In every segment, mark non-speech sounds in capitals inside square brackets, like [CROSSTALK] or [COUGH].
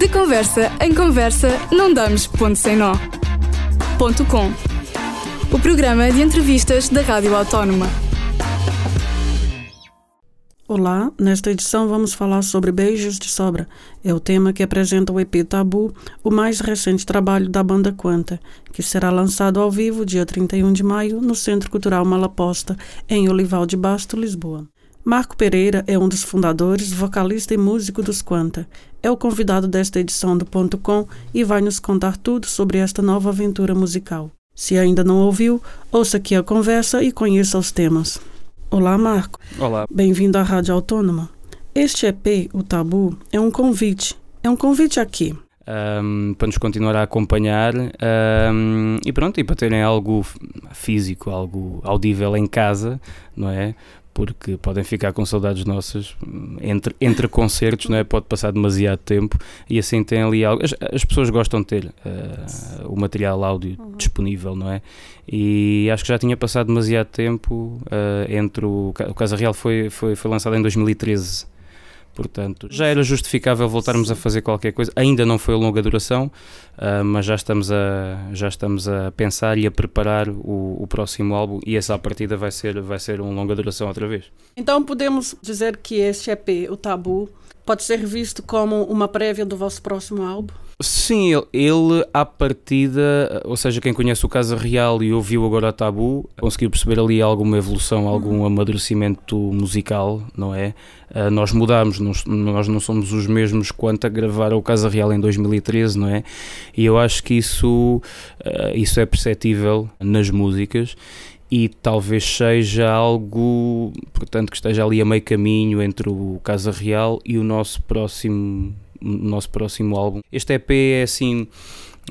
De conversa em conversa, não damos ponto sem nó. Ponto com. O programa de entrevistas da Rádio Autónoma. Olá, nesta edição vamos falar sobre Beijos de Sobra. É o tema que apresenta o EP Tabu, o mais recente trabalho da banda Quanta, que será lançado ao vivo dia 31 de maio no Centro Cultural Malaposta, em Olival de Basto, Lisboa. Marco Pereira é um dos fundadores, vocalista e músico dos Quanta. É o convidado desta edição do Ponto Com e vai nos contar tudo sobre esta nova aventura musical. Se ainda não ouviu, ouça aqui a conversa e conheça os temas. Olá, Marco. Olá. Bem-vindo à Rádio Autônoma. Este EP, O Tabu, é um convite. É um convite aqui. Um, para nos continuar a acompanhar um, e pronto, e para terem algo físico, algo audível em casa, não é? Porque podem ficar com saudades nossas entre, entre concertos, não é? Pode passar demasiado tempo e assim tem ali algo. As, as pessoas gostam de ter uh, o material áudio uhum. disponível, não é? E acho que já tinha passado demasiado tempo uh, entre o. O Casa Real foi, foi, foi lançado em 2013 Portanto, já era justificável voltarmos a fazer qualquer coisa. Ainda não foi a longa duração, uh, mas já estamos, a, já estamos a pensar e a preparar o, o, próximo álbum e essa partida vai ser, vai ser uma longa duração outra vez. Então podemos dizer que este EP, o Tabu, pode ser visto como uma prévia do vosso próximo álbum? Sim, ele, ele à partida, ou seja, quem conhece o Casa Real e ouviu agora a Tabu, conseguiu perceber ali alguma evolução, algum uhum. amadurecimento musical, não é? Uh, nós mudamos, nós, nós não somos os mesmos quanto a gravar o Casa Real em 2013, não é? E eu acho que isso, uh, isso é perceptível nas músicas e talvez seja algo, portanto, que esteja ali a meio caminho entre o Casa Real e o nosso próximo nosso próximo álbum. Este EP é assim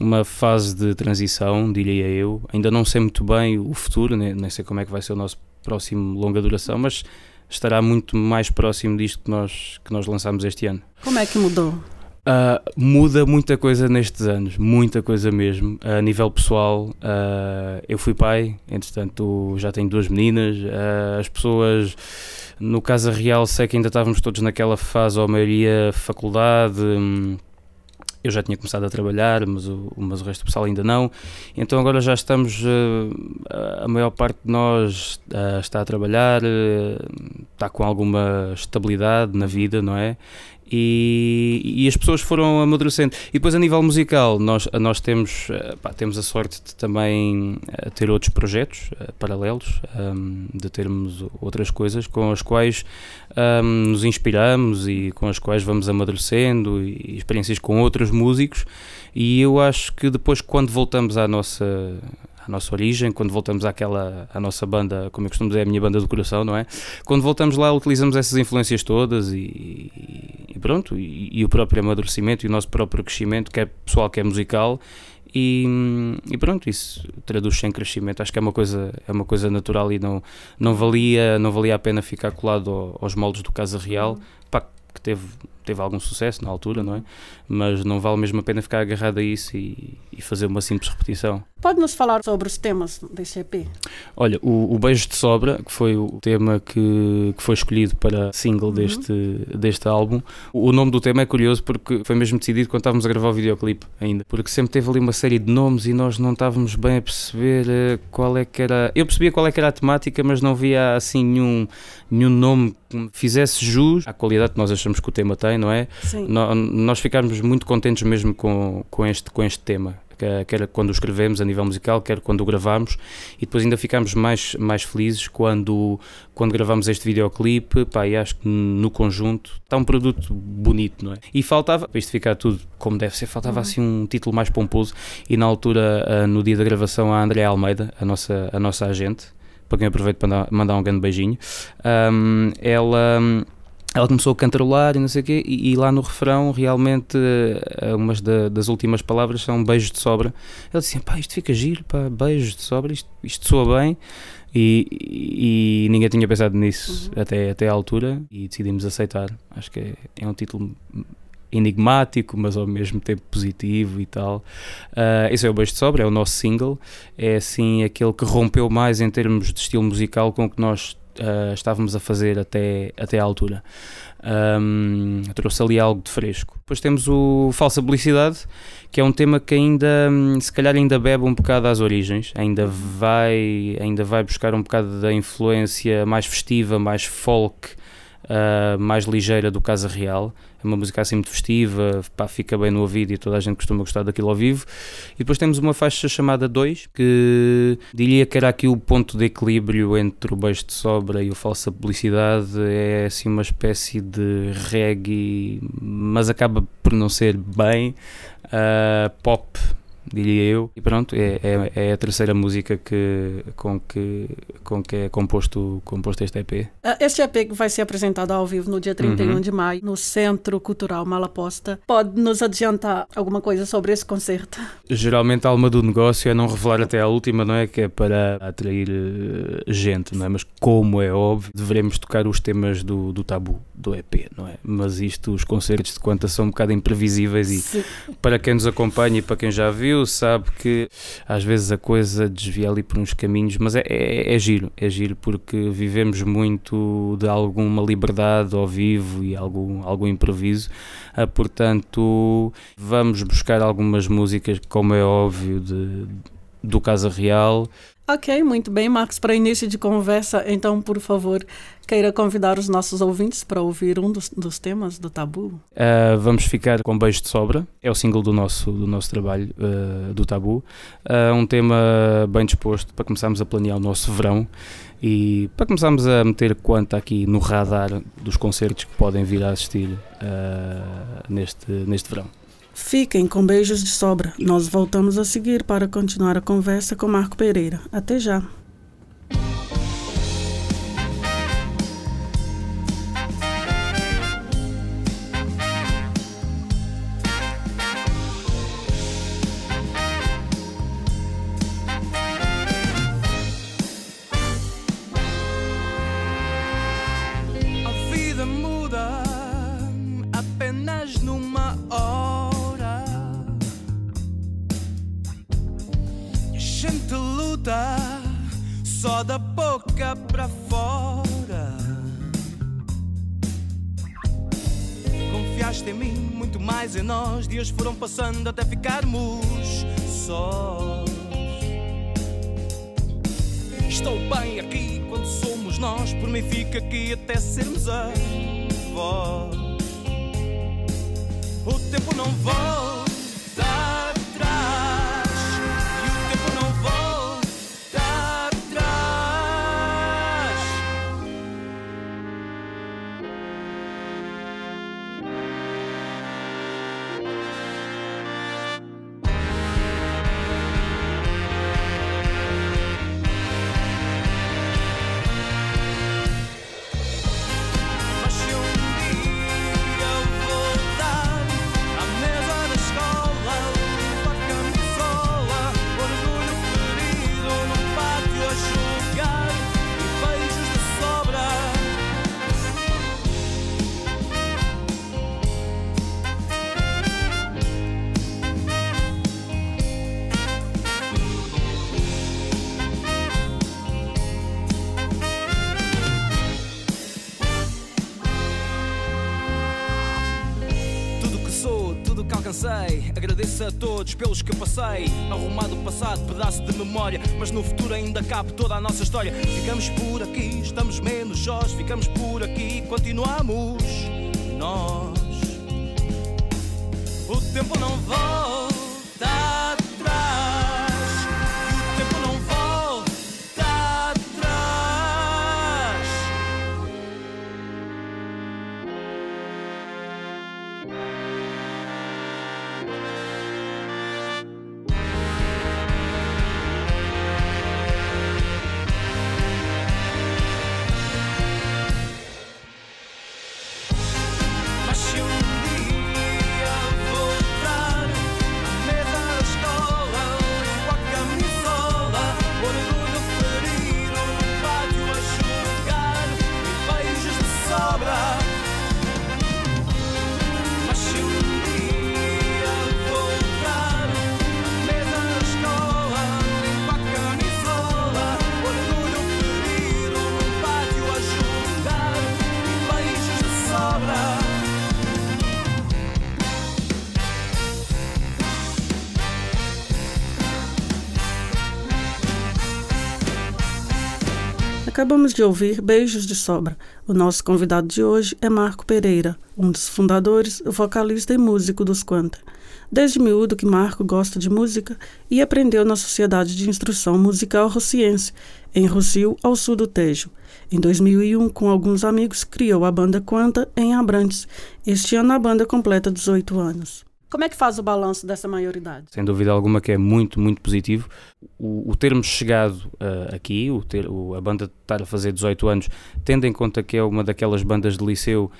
uma fase de transição, diria eu. Ainda não sei muito bem o futuro, nem, nem sei como é que vai ser o nosso próximo longa duração, mas estará muito mais próximo disto que nós, que nós lançámos este ano. Como é que mudou? Uh, muda muita coisa nestes anos, muita coisa mesmo. Uh, a nível pessoal, uh, eu fui pai, entretanto já tenho duas meninas. as pessoas no Casa Real sei que ainda estávamos todos naquela fase, ou a maioria faculdade. Hum, eu já tinha começado a trabalhar, mas o, mas o resto do pessoal ainda não. Então agora já estamos, uh, a maior parte de nós uh, está a trabalhar, uh, está com alguma estabilidade na vida, não é? E, e, as pessoas foram amadurecendo. E depois a nível musical, nós, nós temos, eh, pá, temos a sorte de também eh, ter outros projetos uh, paralelos, um, ehm, de termos outras coisas com as quais um, ehm, nos inspiramos e com as quais vamos amadurecendo e, e experiências com outros músicos. E eu acho que depois, quando voltamos à nossa nossa origem, quando voltamos àquela, à nossa banda, como eu costumo dizer, é a minha banda do coração, não é? Quando voltamos lá, utilizamos essas influências todas e, e pronto, e, e, o próprio amadurecimento e o nosso próprio crescimento, quer pessoal, quer musical, e, e pronto, isso traduz-se em crescimento. Acho que é uma coisa, é uma coisa natural e não, não, valia, não valia a pena ficar colado aos moldes do Casa Real, pá, que teve teve algum sucesso na altura, não é? Mas não vale mesmo a pena ficar agarrado a isso e, e fazer uma simples repetição. Pode-nos falar sobre os temas desse EP? Olha, o, o, Beijo de Sobra, que foi o tema que, que foi escolhido para single uhum. deste, deste álbum, o, o, nome do tema é curioso porque foi mesmo decidido quando estávamos a gravar o videoclipe ainda, porque sempre teve ali uma série de nomes e nós não estávamos bem a perceber eh, qual é que era. Eu percebia qual é que era a temática, mas não via assim nenhum, nenhum nome que fizesse jus à qualidade que nós achamos que o tema tem, não é? Sim. No, nós ficámos muito contentes mesmo com, com, este, com este tema quer quando o escrevemos a nível musical, quer quando o gravamos, e depois ainda ficámos mais, mais felizes quando, quando gravamos este videoclipe, pá, e acho que no conjunto está um produto bonito, não é? E faltava, para isto ficar tudo como deve ser, faltava uhum. assim um título mais pomposo, e na altura, ah, no dia da gravação, a André Almeida, a nossa, a nossa agente, para quem aproveito para mandar um grande beijinho, um, ela ela começou a cantarolar e não sei o quê, e, e lá no refrão, realmente, uh, umas da, das últimas palavras são beijos de sobra. Ela disse: pá, isto fica giro, pá, beijos de sobra, isto, isto soa bem. E, e ninguém tinha pensado nisso uhum. até, até à altura, e decidimos aceitar. Acho que é, é um título enigmático, mas ao mesmo tempo positivo e tal. Uh, esse é o Beijo de Sobra, é o nosso single. É assim aquele que rompeu mais em termos de estilo musical com o que nós uh, estávamos a fazer até, até à altura. Um, trouxe ali algo de fresco. Depois temos o Falsa Publicidade, que é um tema que ainda, hum, se calhar, ainda bebe um bocado às origens, ainda vai, ainda vai buscar um bocado da influência mais festiva, mais folk, uh, mais ligeira do Casa Real. É uma música assim muito festiva, pá, fica bem no ouvido e toda a gente costuma gostar daquilo ao vivo. E depois temos uma faixa chamada 2, que diria que era aqui o ponto de equilíbrio entre o beijo de sobra e o falsa publicidade. É assim uma espécie de reggae, mas acaba por não ser bem uh, pop diria eu. E pronto, é, é, é, a terceira música que, com, que, com que é composto, composto este EP. Ah, este EP vai ser apresentado ao vivo no dia 31 uhum. de maio, no Centro Cultural Malaposta. Pode nos adiantar alguma coisa sobre esse concerto? Geralmente a alma do negócio é não revelar até a última, não é? Que é para atrair uh, gente, não é? Mas como é óbvio, devemos tocar os temas do, do tabu, do EP, não é? Mas isto, os concertos de quanta são um bocado imprevisíveis e Sim. para quem nos acompanha e para quem já viu, sabe que às vezes a coisa desvia ali por uns caminhos, mas é, é, é giro, é giro porque vivemos muito de alguma liberdade ao vivo e algum, algum improviso, ah, portanto vamos buscar algumas músicas, como é óbvio, de, do Casa Real. Ok, muito bem, Marcos. Para início de conversa, então, por favor, queira convidar os nossos ouvintes para ouvir um dos, dos temas do Tabu? Uh, vamos ficar com Beijo de Sobra, é o single do nosso, do nosso trabalho, uh, do Tabu. Uh, um tema bem disposto para começarmos a planear o nosso verão e para começarmos a meter quanto aqui no radar dos concertos que podem vir a assistir neste, neste verão. Fiquem com beijos de sobra. Nós voltamos a seguir para continuar a conversa com Marco Pereira. Até já! Nós, por mim fica aqui até sermos a voz. O tempo não volta. Agradeço a todos pelos que passei. Arrumado o passado, pedaço de memória. Mas no futuro ainda cabe toda a nossa história. Ficamos por aqui, estamos menos sós. Ficamos por aqui, continuamos nós. O tempo não volta. Acabamos de ouvir Beijos de Sobra. O nosso convidado de hoje é Marco Pereira, um dos fundadores, vocalista e músico dos Quanta. Desde miúdo que Marco gosta de música e aprendeu na Sociedade de Instrução Musical Rociense, em Rocio, ao sul do Tejo. Em 2001, com alguns amigos, criou a banda Quanta em Abrantes. Este ano a banda completa 18 anos. Como é que faz o balanço dessa maioridade? Sem dúvida alguma que é muito, muito positivo. O, o termos chegado uh, aqui, o ter, o, a banda estar a fazer 18 anos, tendo em conta que é uma daquelas bandas de liceu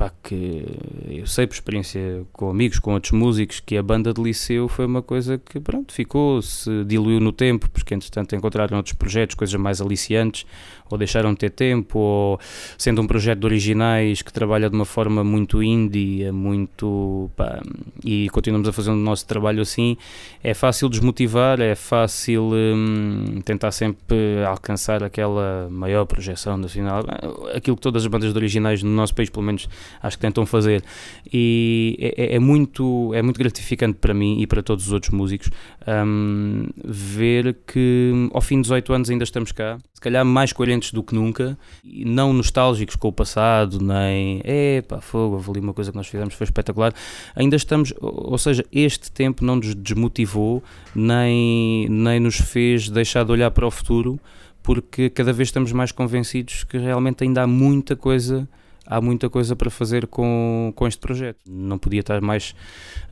pá, que eu sei por experiência com amigos, com outros músicos, que a banda de liceu foi uma coisa que, pronto, ficou, se diluiu no tempo, porque entretanto encontraram outros projetos, coisas mais aliciantes, ou deixaram de ter tempo, ou sendo um projeto de originais que trabalha de uma forma muito indie, muito. Pá, e continuamos a fazer o nosso trabalho assim, é fácil desmotivar, é fácil hum, tentar sempre alcançar aquela maior projeção nacional, aquilo que todas as bandas de originais no nosso país, pelo menos, acho que tentam fazer. E é, é, é, muito, é muito gratificante para mim e para todos os outros músicos um, ver que ao fim de 18 anos ainda estamos cá, se calhar mais coerentes do que nunca, e não nostálgicos com o passado, nem é pá, fogo, ali uma coisa que nós fizemos foi espetacular. Ainda estamos, ou seja, este tempo não nos desmotivou, nem, nem nos fez deixar de olhar para o futuro porque cada vez estamos mais convencidos que realmente ainda há muita coisa há muita coisa para fazer com, com este projeto. Não podia estar mais,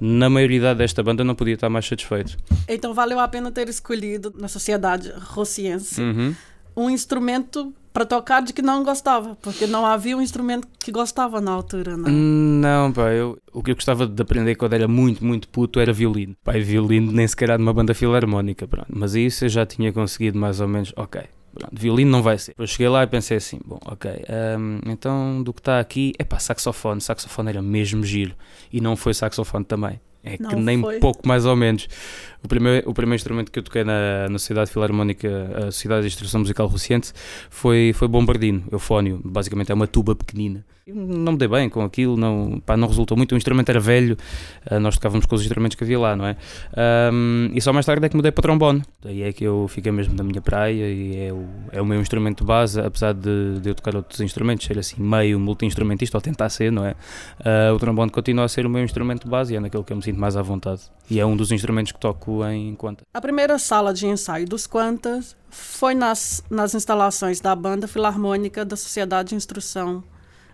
na maioridade desta banda, não podia estar mais satisfeito. Então valeu a pena ter escolhido na sociedade rossiense uhum. um instrumento para tocar de que não gostava, porque não havia um instrumento que gostava na altura, não? Não, pá, eu, o que eu gostava de aprender quando era muito, muito puto era violino. Pai, violino nem sequer era de uma banda filarmónica, pronto. Mas isso eu já tinha conseguido mais ou menos, ok, Pronto, violino não vai ser. Eu cheguei lá e pensei assim: bom, ok, um, então do que está aqui, é pá, saxofone. Saxofone era mesmo giro. E não foi saxofone também. É não que nem foi. pouco mais ou menos. O primeiro, o primeiro instrumento que eu toquei na, na Sociedade Filarmónica, a Sociedade de Instrução Musical Rociente, foi, foi bombardino, eufónio. Basicamente é uma tuba pequenina não me dei bem com aquilo, não, pá, não resultou muito. O instrumento era velho, uh, nós tocávamos com os instrumentos que havia lá, não é? Um, e só mais tarde é que mudei para trombone. Daí é que eu fiquei mesmo na minha praia e é o, é o meu instrumento base, apesar de, de eu tocar outros instrumentos, ser assim meio multi-instrumentista, ou tentar ser, não é? Uh, o trombone continua a ser o meu instrumento base e é naquele que eu me sinto mais à vontade. E é um dos instrumentos que toco em Quanta. A primeira sala de ensaio dos Quantas foi nas, nas instalações da Banda Filarmônica da Sociedade de Instrução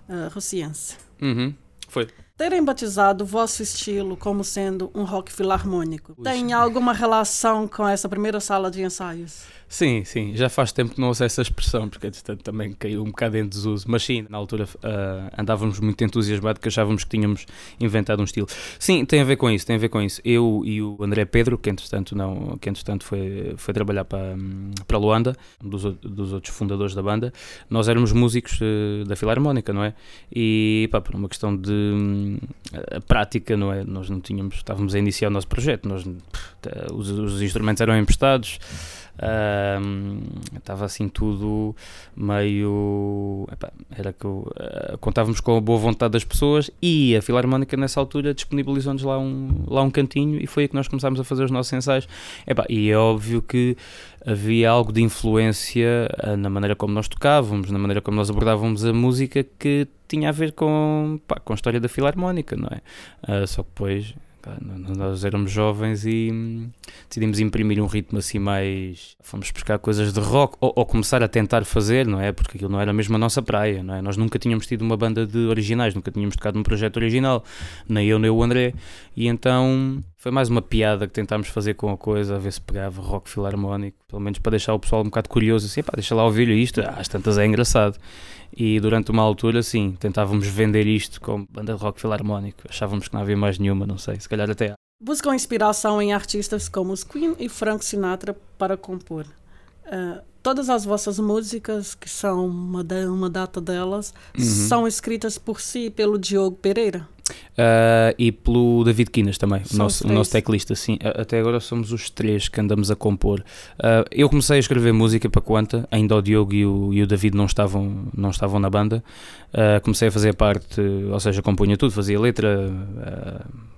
uh, Rociense. Uhum. Foi. Terem batizado o vosso estilo como sendo um rock filarmônico tem alguma relação com essa primeira sala de ensaios? Sim, sim, já faz tempo que não uso essa expressão, porque entretanto também caiu um bocado em desuso, mas sim, na altura uh, andávamos muito entusiasmados que achávamos que tínhamos inventado um estilo. Sim, tem a ver com isso, tem a ver com isso. Eu e o André Pedro, que entretanto, não, que entretanto foi, foi trabalhar para, para Luanda, um dos, dos outros fundadores da banda, nós éramos músicos uh, da Filarmónica, não é? E pá, por uma questão de uh, prática, não é? Nós não tínhamos, estávamos a iniciar o nosso projeto, nós, os, os instrumentos eram emprestados estava assim tudo meio. Epá, era que uh, contávamos com a boa vontade das pessoas e a Filarmónica nessa altura disponibilizou-nos lá um, lá um cantinho e foi aí que nós começámos a fazer os nossos ensaios. Epá, e é óbvio que havia algo de influência uh, na maneira como nós tocávamos, na maneira como nós abordávamos a música que tinha a ver com, pá, com a história da Filarmónica, não é? Uh, só que depois nós éramos jovens e hum, decidimos imprimir um ritmo assim mais. Fomos buscar coisas de rock ou, ou, começar a tentar fazer, não é? Porque aquilo não era mesmo a nossa praia, não é? Nós nunca tínhamos tido uma banda de originais, nunca tínhamos tocado num projeto original, nem eu nem o André, e então foi mais uma piada que tentámos fazer com a coisa, a ver se pegava rock filarmónico, pelo menos para deixar o pessoal um bocado curioso, assim, pá, deixa lá ouvir isto, às tantas é engraçado. E durante uma altura, sim, tentávamos vender isto como banda de rock filarmónico. Achávamos que não havia mais nenhuma, não sei, se calhar até há. Buscam inspiração em artistas como os Queen e Frank Sinatra para compor. Uh, todas as vossas músicas, que são uma, uma data delas, uhum. são escritas por si pelo Diogo Pereira? Uh, e pelo David Quinas também, o nosso, nosso teclista, sim. Até agora somos os três que andamos a compor. Uh, eu comecei a escrever música para Quanta, ainda o Diogo e o, e o David não estavam, não estavam na banda. Uh, comecei a fazer parte, ou seja, compunha tudo, fazia letra,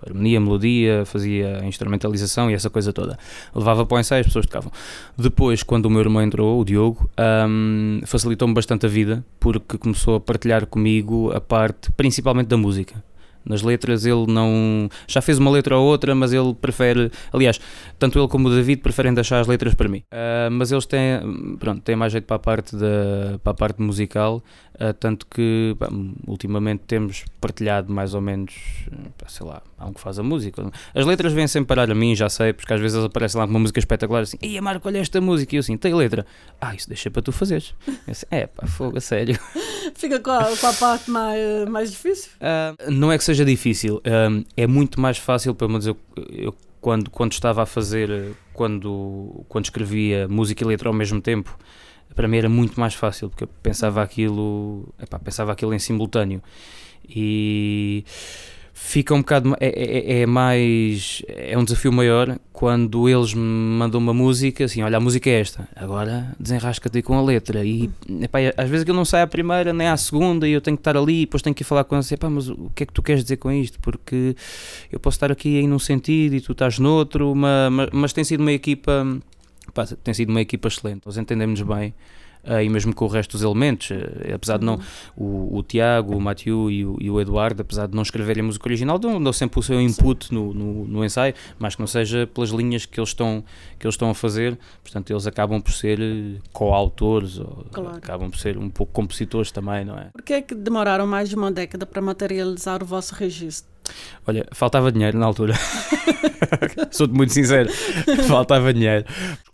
harmonia, melodia, fazia instrumentalização e essa coisa toda. Levava para o ensaio, as pessoas tocavam. Depois, quando o meu irmão entrou, o Diogo, um, facilitou-me bastante a vida porque começou a partilhar comigo a parte principalmente da música. Nas letras ele não. Já fez uma letra ou outra, mas ele prefere. Aliás, tanto ele como o David preferem deixar as letras para mim. Ah, mas eles têm, pronto, têm mais jeito para a parte, da, para a parte musical, ah, tanto que pá, ultimamente temos partilhado mais ou menos, sei lá, há um que faz a música. As letras vêm sempre parar a mim, já sei, porque às vezes eles aparecem lá com uma música espetacular assim, Ei, Marco, olha esta música, e eu assim, tem letra. Ah, isso deixa para tu fazeres. Assim, é pá, fogo, a sério. [LAUGHS] Fica com a, com a parte mais, mais difícil? Ah, não é que seja difícil, ah, é muito mais fácil, pelo menos eu, eu quando, quando estava a fazer, quando, quando escrevia música e letra ao mesmo tempo, para mim era muito mais fácil, porque eu pensava aquilo, epá, pensava aquilo em simultâneo. E fica um bocado, ma- é, é, é mais, é um desafio maior quando eles me mandam uma música, assim, olha, a música é esta, agora desenrasca-te com a letra, e epá, às vezes aquilo não sai à primeira, nem à segunda, e eu tenho que estar ali, e depois tenho que ir falar com eles, epá, mas o que é que tu queres dizer com isto? Porque eu posso estar aqui aí num sentido e tu estás noutro, ma- ma- mas, tem sido uma equipa, tem sido uma equipa excelente, nós entendemos bem, e mesmo com o resto dos elementos, eh, apesar de não, o, o Tiago, o Mathieu e o, e o Eduardo, apesar de não escreverem a música original, dão, dão sempre o seu input no, no, no ensaio, mas que não seja pelas linhas que eles estão, que eles estão a fazer, portanto eles acabam por ser eh, coautores, ou Claro. acabam por ser um pouco compositores também, não é? Por que é que demoraram mais de uma década para materializar o vosso registro? Olha, faltava dinheiro na altura. [LAUGHS] Sou-te muito sincero, faltava dinheiro.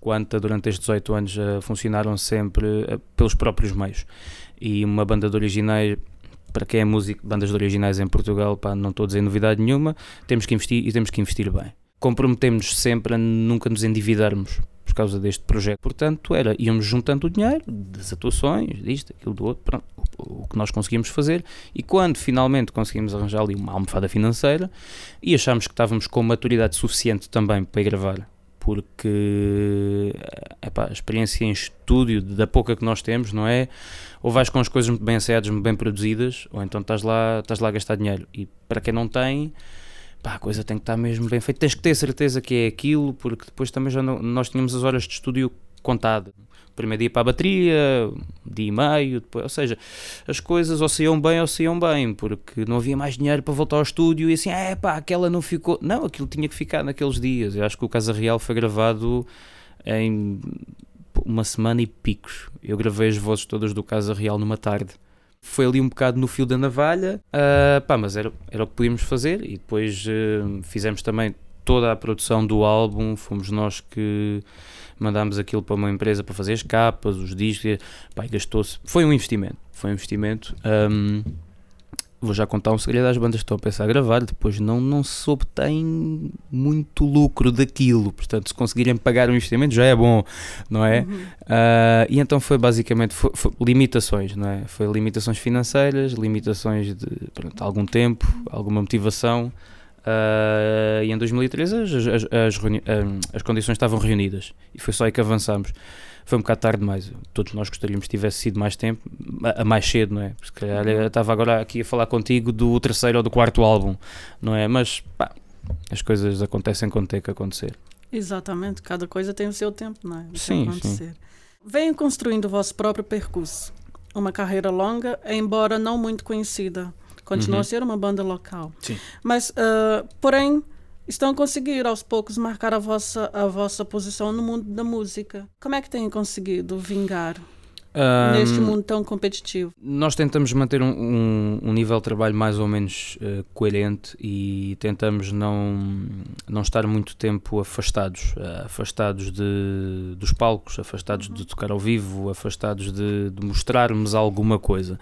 Quanta durante estes 18 anos eh, funcionaram sempre eh, pelos próprios meios. E uma banda de originais, para quem é músico, bandas de originais em Portugal, pá, não estou a dizer novidade nenhuma, temos que investir e temos que investir bem. Comprometemos sempre a nunca nos endividarmos por causa deste projeto. Portanto, era, íamos juntando o dinheiro das atuações, disto, aquilo do outro, pronto, o, o que nós conseguimos fazer e quando finalmente conseguimos arranjar ali uma almofada financeira e achámos que estávamos com maturidade suficiente também para ir gravar, porque epá, a experiência em estúdio, da pouca que nós temos, não é? Ou vais com as coisas muito bem ensaiadas, muito bem produzidas, ou então estás lá, estás lá a gastar dinheiro. E para quem não tem, pá, a coisa tem que estar mesmo bem feita. Tens que ter certeza que é aquilo, porque depois também já não- nós tínhamos as horas de estúdio contadas. Primeiro dia para a bateria, dia e meio, depois, ou seja, as coisas ou saíam bem ou saíam bem, porque não havia mais dinheiro para voltar ao estúdio e assim, é pá, aquela não ficou. Não, aquilo tinha que ficar naqueles dias. Eu acho que o Casa Real foi gravado em uma semana e picos. Eu gravei as vozes todas do Casa Real numa tarde. Foi ali um bocado no fio da navalha, ah, pá, mas era, era o que podíamos fazer e depois ah, fizemos também toda a produção do álbum, fomos nós que mandámos aquilo para uma empresa para fazer as capas, os discos, pá, gastou-se. Foi um investimento, foi um investimento. Ahm, vou já contar um segredo às bandas que estão a pensar a gravar, depois não, não se obtém muito lucro daquilo, portanto, se conseguirem pagar o investimento já é bom, não é? Ah, e então foi basicamente foi- foi limitações, não é? Foi limitações financeiras, limitações de pronto, algum tempo, alguma motivação. Ah, e em 2013 as, as, as, ah, as condições estavam reunidas e foi só aí que avançámos. Foi um bocado tarde demais. Todos nós gostaríamos que tivesse sido mais tempo, a, a mais cedo, não é? Porque se calhar eu estava agora aqui a falar contigo do terceiro ou do quarto álbum, não é? Mas pá, as coisas acontecem quando tem que acontecer. Exatamente, cada coisa tem o seu tempo, não é? De Sim, acontecer. Venham construindo o vosso próprio percurso. Uma carreira longa, embora não muito conhecida. Continua Uhum. a ser uma banda local. Sim. Mas, ah, porém, estão a conseguir aos poucos marcar a vossa, a vossa posição no mundo da música. Como é que têm conseguido vingar neste Ahm, mundo tão competitivo? Nós tentamos manter um, um- um nível de trabalho mais ou menos eh, coerente e tentamos não, não estar muito tempo afastados, eh, afastados de, dos palcos, afastados de tocar ao vivo, afastados de, de mostrarmos alguma coisa.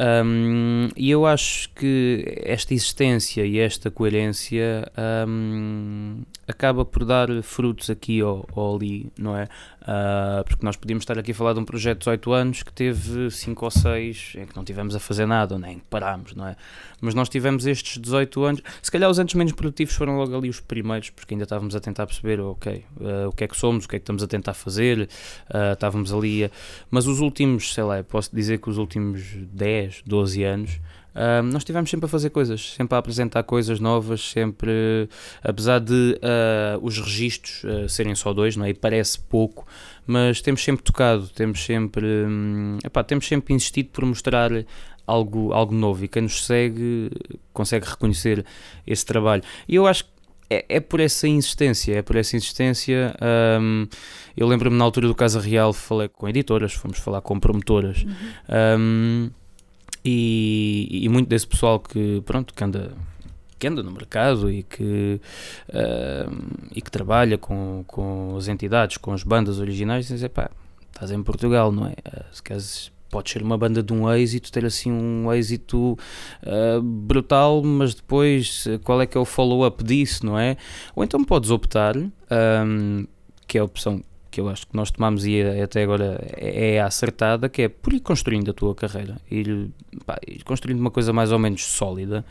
Um, e eu acho que esta existência e esta coerência um, acaba por dar frutos aqui ou, ou ali, não é? Uh, porque nós podíamos estar aqui a falar de um projeto de 18 anos que teve 5 ou 6 em que não tivemos a fazer nada, nem parámos, não é? Mas nós tivemos estes 18 anos, se calhar os anos menos produtivos foram logo ali os primeiros, porque ainda estávamos a tentar perceber, ok, uh, o que é que somos, o que é que estamos a tentar fazer, uh, estávamos ali, a... mas os últimos, sei lá, posso dizer que os últimos 10, 12 anos Uh, nós estivemos sempre a fazer coisas, sempre a apresentar coisas novas, sempre, apesar de uh, os registros uh, serem só dois, não é? E parece pouco, mas temos sempre tocado, temos sempre, um, epá, temos sempre insistido por mostrar algo, algo novo e quem nos segue consegue reconhecer esse trabalho. E eu acho que é, é, por essa insistência, é por essa insistência. Um, eu lembro-me na altura do Casa Real, falei com editoras, fomos falar com promotoras. Uhum. Um, e, e muito desse pessoal que, pronto, que anda que anda no mercado e que, uh, e que trabalha com, com as entidades, com as bandas originais, diz, pá, estás em Portugal, não é? Uh, se queres, pode ser uma banda de um êxito, ter assim um êxito uh, brutal, mas depois qual é que é o follow-up disso, não é? Ou então podes optar, um, que é a opção que eu acho que nós tomamos e até agora é, é acertada, que é por ir construindo a tua carreira, ir, pá, ir construindo uma coisa mais ou menos sólida.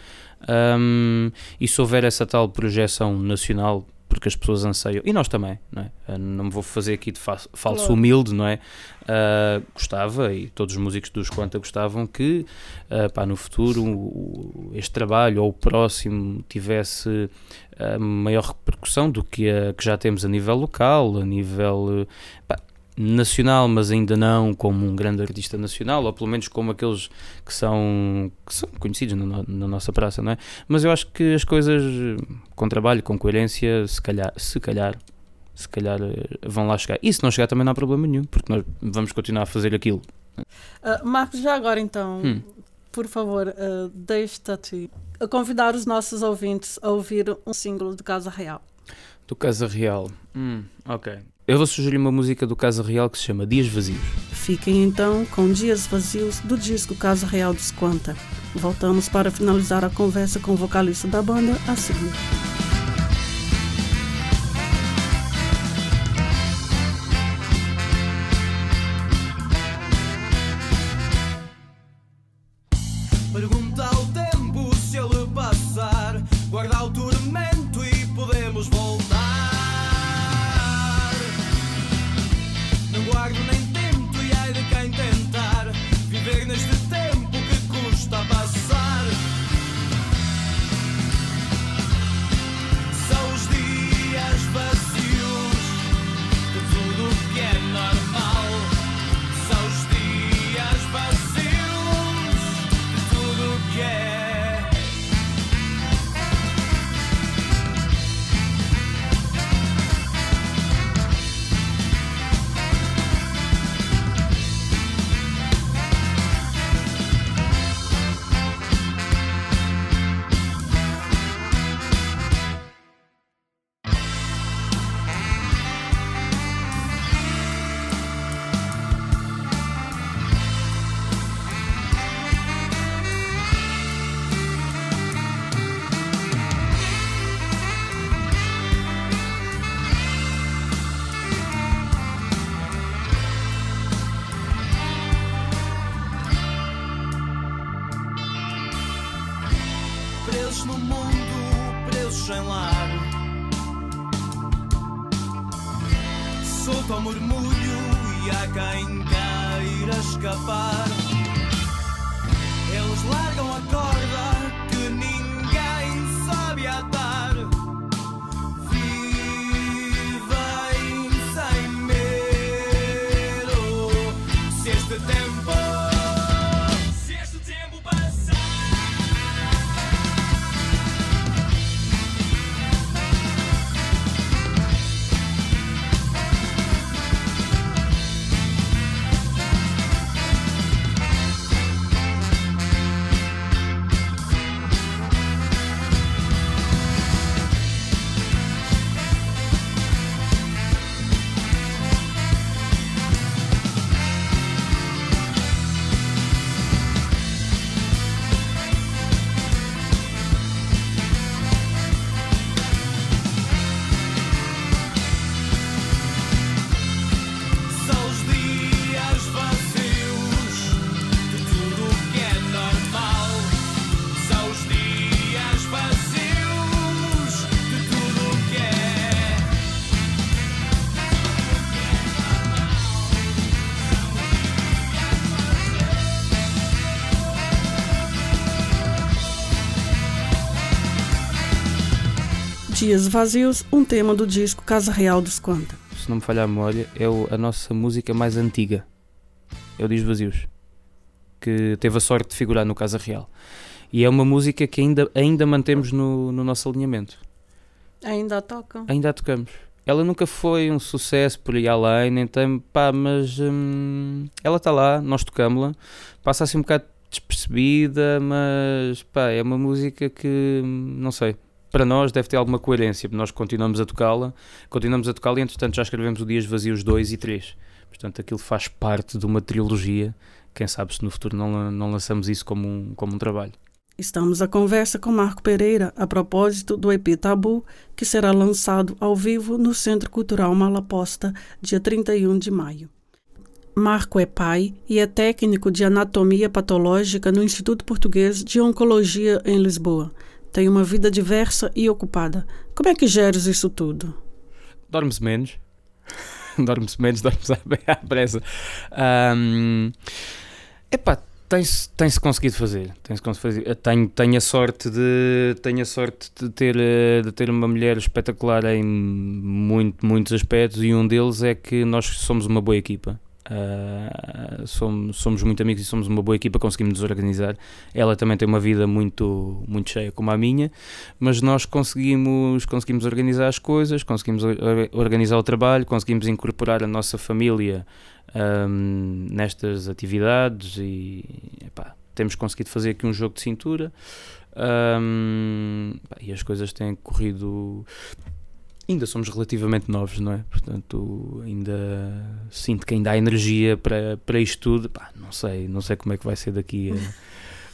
Um, e se houver essa tal projeção nacional, porque as pessoas anseiam, e nós também, não é? Ah, não me vou fazer aqui de fa falso claro. humilde, não é? Uh, gostava, e todos os músicos dos Quanta gostavam, que uh, pá, no futuro o, este trabalho ou o próximo tivesse uh, maior repercussão do que a que já temos a nível local, a nível. Pá, nacional, mas ainda não como um grande artista nacional, ou pelo menos como aqueles que são, que são conhecidos na, na, nossa praça, não é? Mas eu acho que as coisas, com trabalho, com coerência, se calhar, se calhar, se calhar eh, vão lá chegar. E se não chegar também não há problema nenhum, porque nós vamos continuar a fazer aquilo. Uh, Marcos, já agora então, hum. por favor, uh, deixa-te a convidar os nossos ouvintes a ouvir um símbolo do Casa Real. Do Casa Real. Hum, ok. Eu vou sugerir uma música do Casa Real que se chama Dias Vazios. Fiquem então com Dias Vazios do disco Casa Real dos Quanta. Voltamos para finalizar a conversa com o vocalista da banda a Dias Vazios, um tema do disco Casa Real dos Quanta. Se não me falhar a memória, é a nossa música mais antiga. É o Dias Vazios. Que teve a sorte de figurar no Casa Real. E é uma música que ainda, ainda mantemos no, no nosso alinhamento. Ainda tocam? Ainda a tocamos. Ela nunca foi um sucesso por aí além, então, pá, mas hum, ela está lá, nós tocamos-la, passa assim um bocado despercebida, mas pá, é uma música que, hum, não sei, para nós deve ter alguma coerência, nós continuamos a tocá-la, continuamos a tocá-la e entretanto já escrevemos o Dias Vazios 2 e 3. Portanto, aquilo faz parte de uma trilogia, quem sabe se no futuro não, não lançamos isso como um, como um trabalho. Estamos à conversa com Marco Pereira a propósito do EP Tabu, que será lançado ao vivo no Centro Cultural Malaposta, dia 31 de maio. Marco é pai e é técnico de anatomia patológica no Instituto Português de Oncologia em Lisboa. Tem uma vida diversa e ocupada. Como é que geres isso tudo? dorme-se menos. [LAUGHS] dorme-se menos, dorme-se [LAUGHS] à pressa. Ahm, epá, tem-se tem-se conseguido fazer. Tem-se conseguido fazer. Eu Tenho, tenho a sorte de tenho a sorte de ter eh, de ter uma mulher espetacular em muito, muitos aspectos e um deles é que nós somos uma boa equipa. Ah, somos, somos muito amigos e somos uma boa equipa, conseguimos nos organizar. Ela também tem uma vida muito, muito cheia como a minha, mas nós conseguimos, conseguimos organizar as coisas, conseguimos or- or- organizar o trabalho, conseguimos incorporar a nossa família ahm, nestas atividades e epá, temos conseguido fazer aqui um jogo de cintura pá, e as coisas têm corrido. Ainda somos relativamente novos, não é? Portanto, ainda sinto que ainda há energia para, para isto tudo. Pá, não sei, não sei como é que vai ser daqui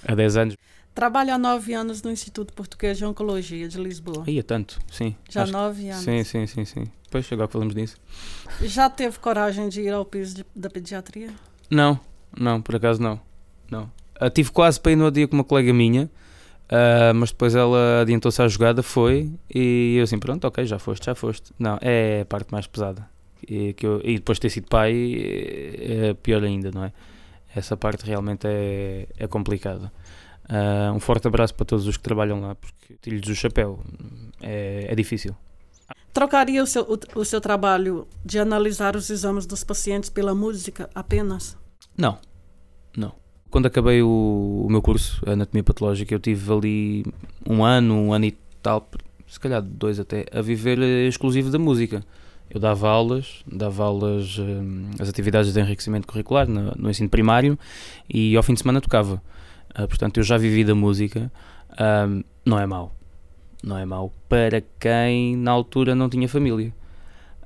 a, a 10 anos. Trabalho há nove anos no Instituto Português de Oncologia de Lisboa. Aí é tanto, sim. Já Acho- nove anos. Sim, sim, sim, sim. Depois agora que falamos disso. Já teve coragem de ir ao piso de- da pediatria? Não, não, por acaso não. Não. Ah, tive quase para ir no dia com uma colega minha, ah, mas depois ela adiantou-se à jogada, foi, e eu assim, pronto, ok, já foste, já foste. Não, é a parte mais pesada. E, que eu- e depois de ter sido pai, é é pior ainda, não é? Essa parte realmente é, é complicada. Ah, um forte abraço para todos os que trabalham lá, porque tiro-lhes o chapéu. É, é difícil. Trocaria o seu, o, o seu trabalho de analisar os exames dos pacientes pela música apenas? Não, não. Quando acabei o, o meu curso, Anatomia Patológica, eu tive ali um ano, um ano e tal, se calhar dois até, a viver eh, exclusivo da música. Eu dava aulas, dava aulas, hum, as atividades de enriquecimento curricular no, no ensino primário e ao fim de semana tocava. Ah, portanto, eu já vivi da música. Ahm, não é mau. Não é mau para quem na altura não tinha família.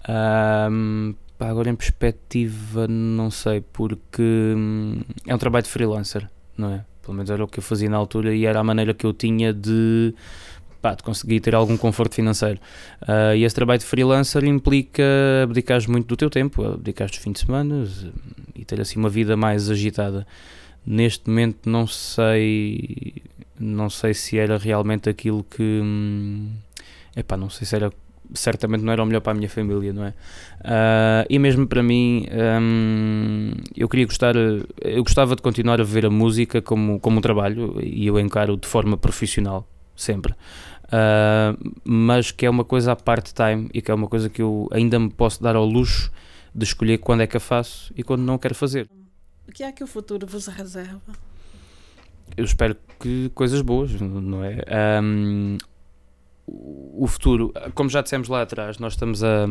Ahm, pá, agora em perspectiva, não sei, porque hum, é um trabalho de freelancer, não é? Pelo menos era o que eu fazia na altura e era a maneira que eu tinha de, pá, de conseguir ter algum conforto financeiro. Ah, e esse trabalho de freelancer implica abdicares muito do teu tempo, abdicares dos fins de semana e ter assim uma vida mais agitada. Neste momento não sei, não sei se era realmente aquilo que, hum, epá, não sei se era certamente não era o melhor para a minha família, não é? Ah, e mesmo para mim, hum, eu queria gostar, eu gostava de continuar a ver a música como, como um trabalho e eu encaro de forma profissional, sempre. Ah, mas que é uma coisa a part-time e que é uma coisa que eu ainda me posso dar ao luxo de escolher quando é que a faço e quando não quero fazer. O que é que o futuro vos reserva? eu espero que coisas boas, não é? Ahm, o futuro, como já dissemos lá atrás, nós estamos a.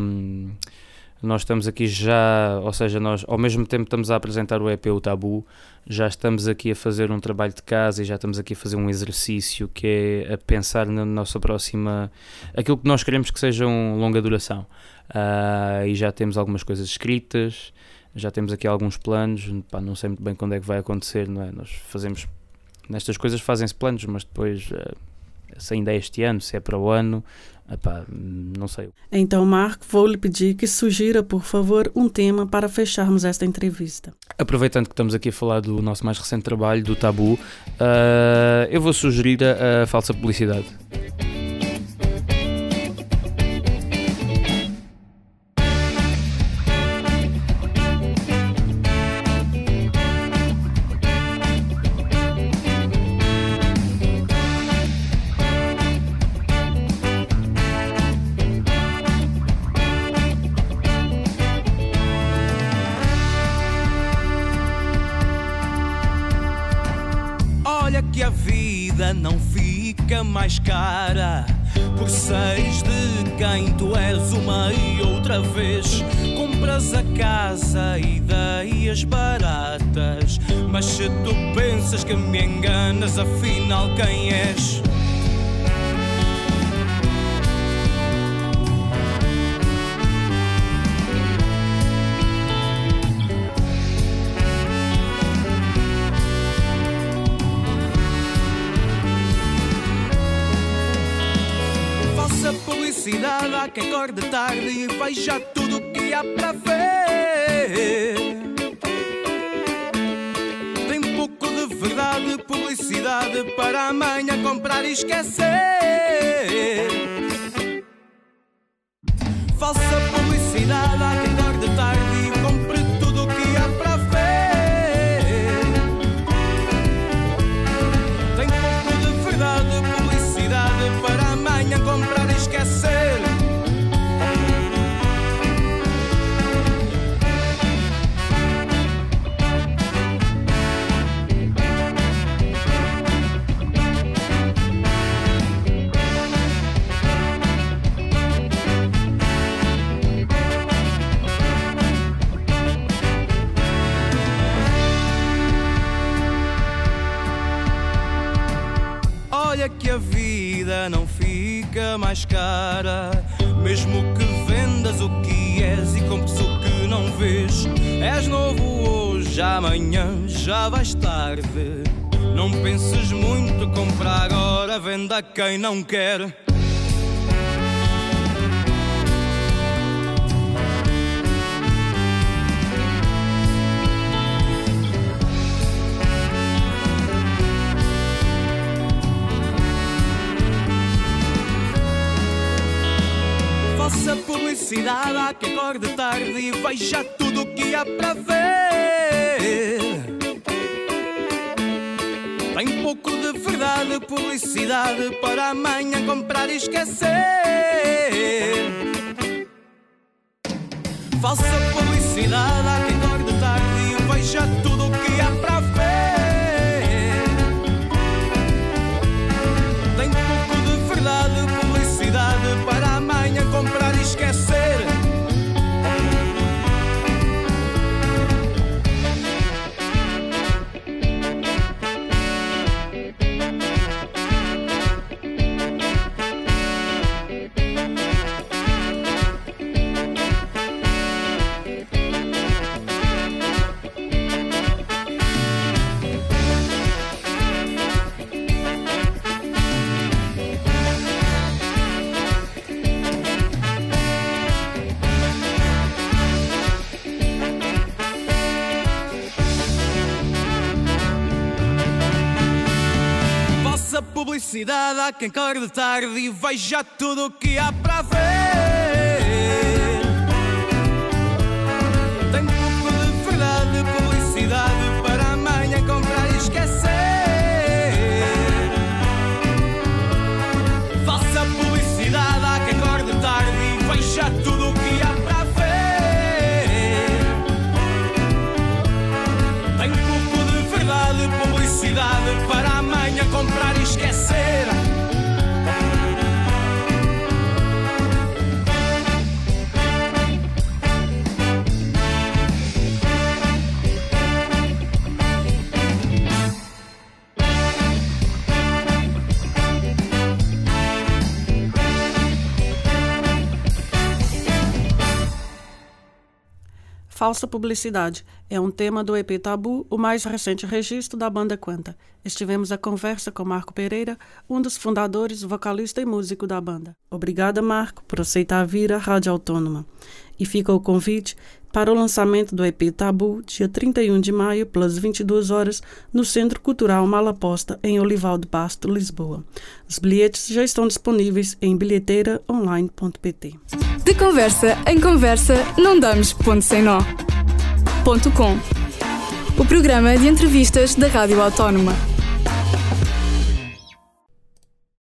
Nós estamos aqui já, ou seja, nós ao mesmo tempo estamos a apresentar o EP O Tabu, já estamos aqui a fazer um trabalho de casa e já estamos aqui a fazer um exercício que é a pensar na nossa próxima. aquilo que nós queremos que seja um longa duração. Ah, e já temos algumas coisas escritas, já temos aqui alguns planos, pá, não sei muito bem quando é que vai acontecer, não é? Nós fazemos nestas coisas fazem-se planos, mas depois eh, se ainda é este ano, se é para o ano, epá, não sei. Então, Marco, vou lhe pedir que sugira, por favor, um tema para fecharmos esta entrevista. Aproveitando que estamos aqui a falar do nosso mais recente trabalho, do Tabu, eh, eu vou sugerir a, a falsa publicidade. Quem acorde tarde e veja tudo o que há para ver. Tem pouco de verdade, publicidade para amanhã comprar e esquecer. Falsa publicidade há quem acorde tarde e Olha que a vida não fica mais cara, mesmo que vendas o que és e compres o que não vês. És novo hoje, amanhã já vais tarde. Não penses muito, compra agora, venda a quem não quer. Há que acorde tarde e veja tudo o que há para ver. Tem pouco de verdade, publicidade para amanhã comprar e esquecer. Falsa publicidade que acorde tarde e veja tudo o que há para publicidade há quem acorde tarde e veja tudo o que há para ver. Tem pouco de verdade, publicidade para amanhã comprar e esquecer. Falsa publicidade há quem acorde tarde e veja tudo o que há para ver. Tem pouco de verdade, publicidade para amanhã comprar e esquecer. Falsa publicidade é um tema do EP Tabu, o mais recente registro da banda Quanta. Estivemos a conversa com Marco Pereira, um dos fundadores, vocalista e músico da banda. Obrigada, Marco, por aceitar vir à Rádio Autônoma. E fica o convite para o lançamento do EP Tabu, dia 31 de maio, pelas 22 horas, no Centro Cultural Malaposta, em Olival de Basto, Lisboa. Os bilhetes já estão disponíveis em bilheteiraonline.pt. De conversa em conversa, não damos ponto sem nó. Ponto com. O programa de entrevistas da Rádio Autónoma.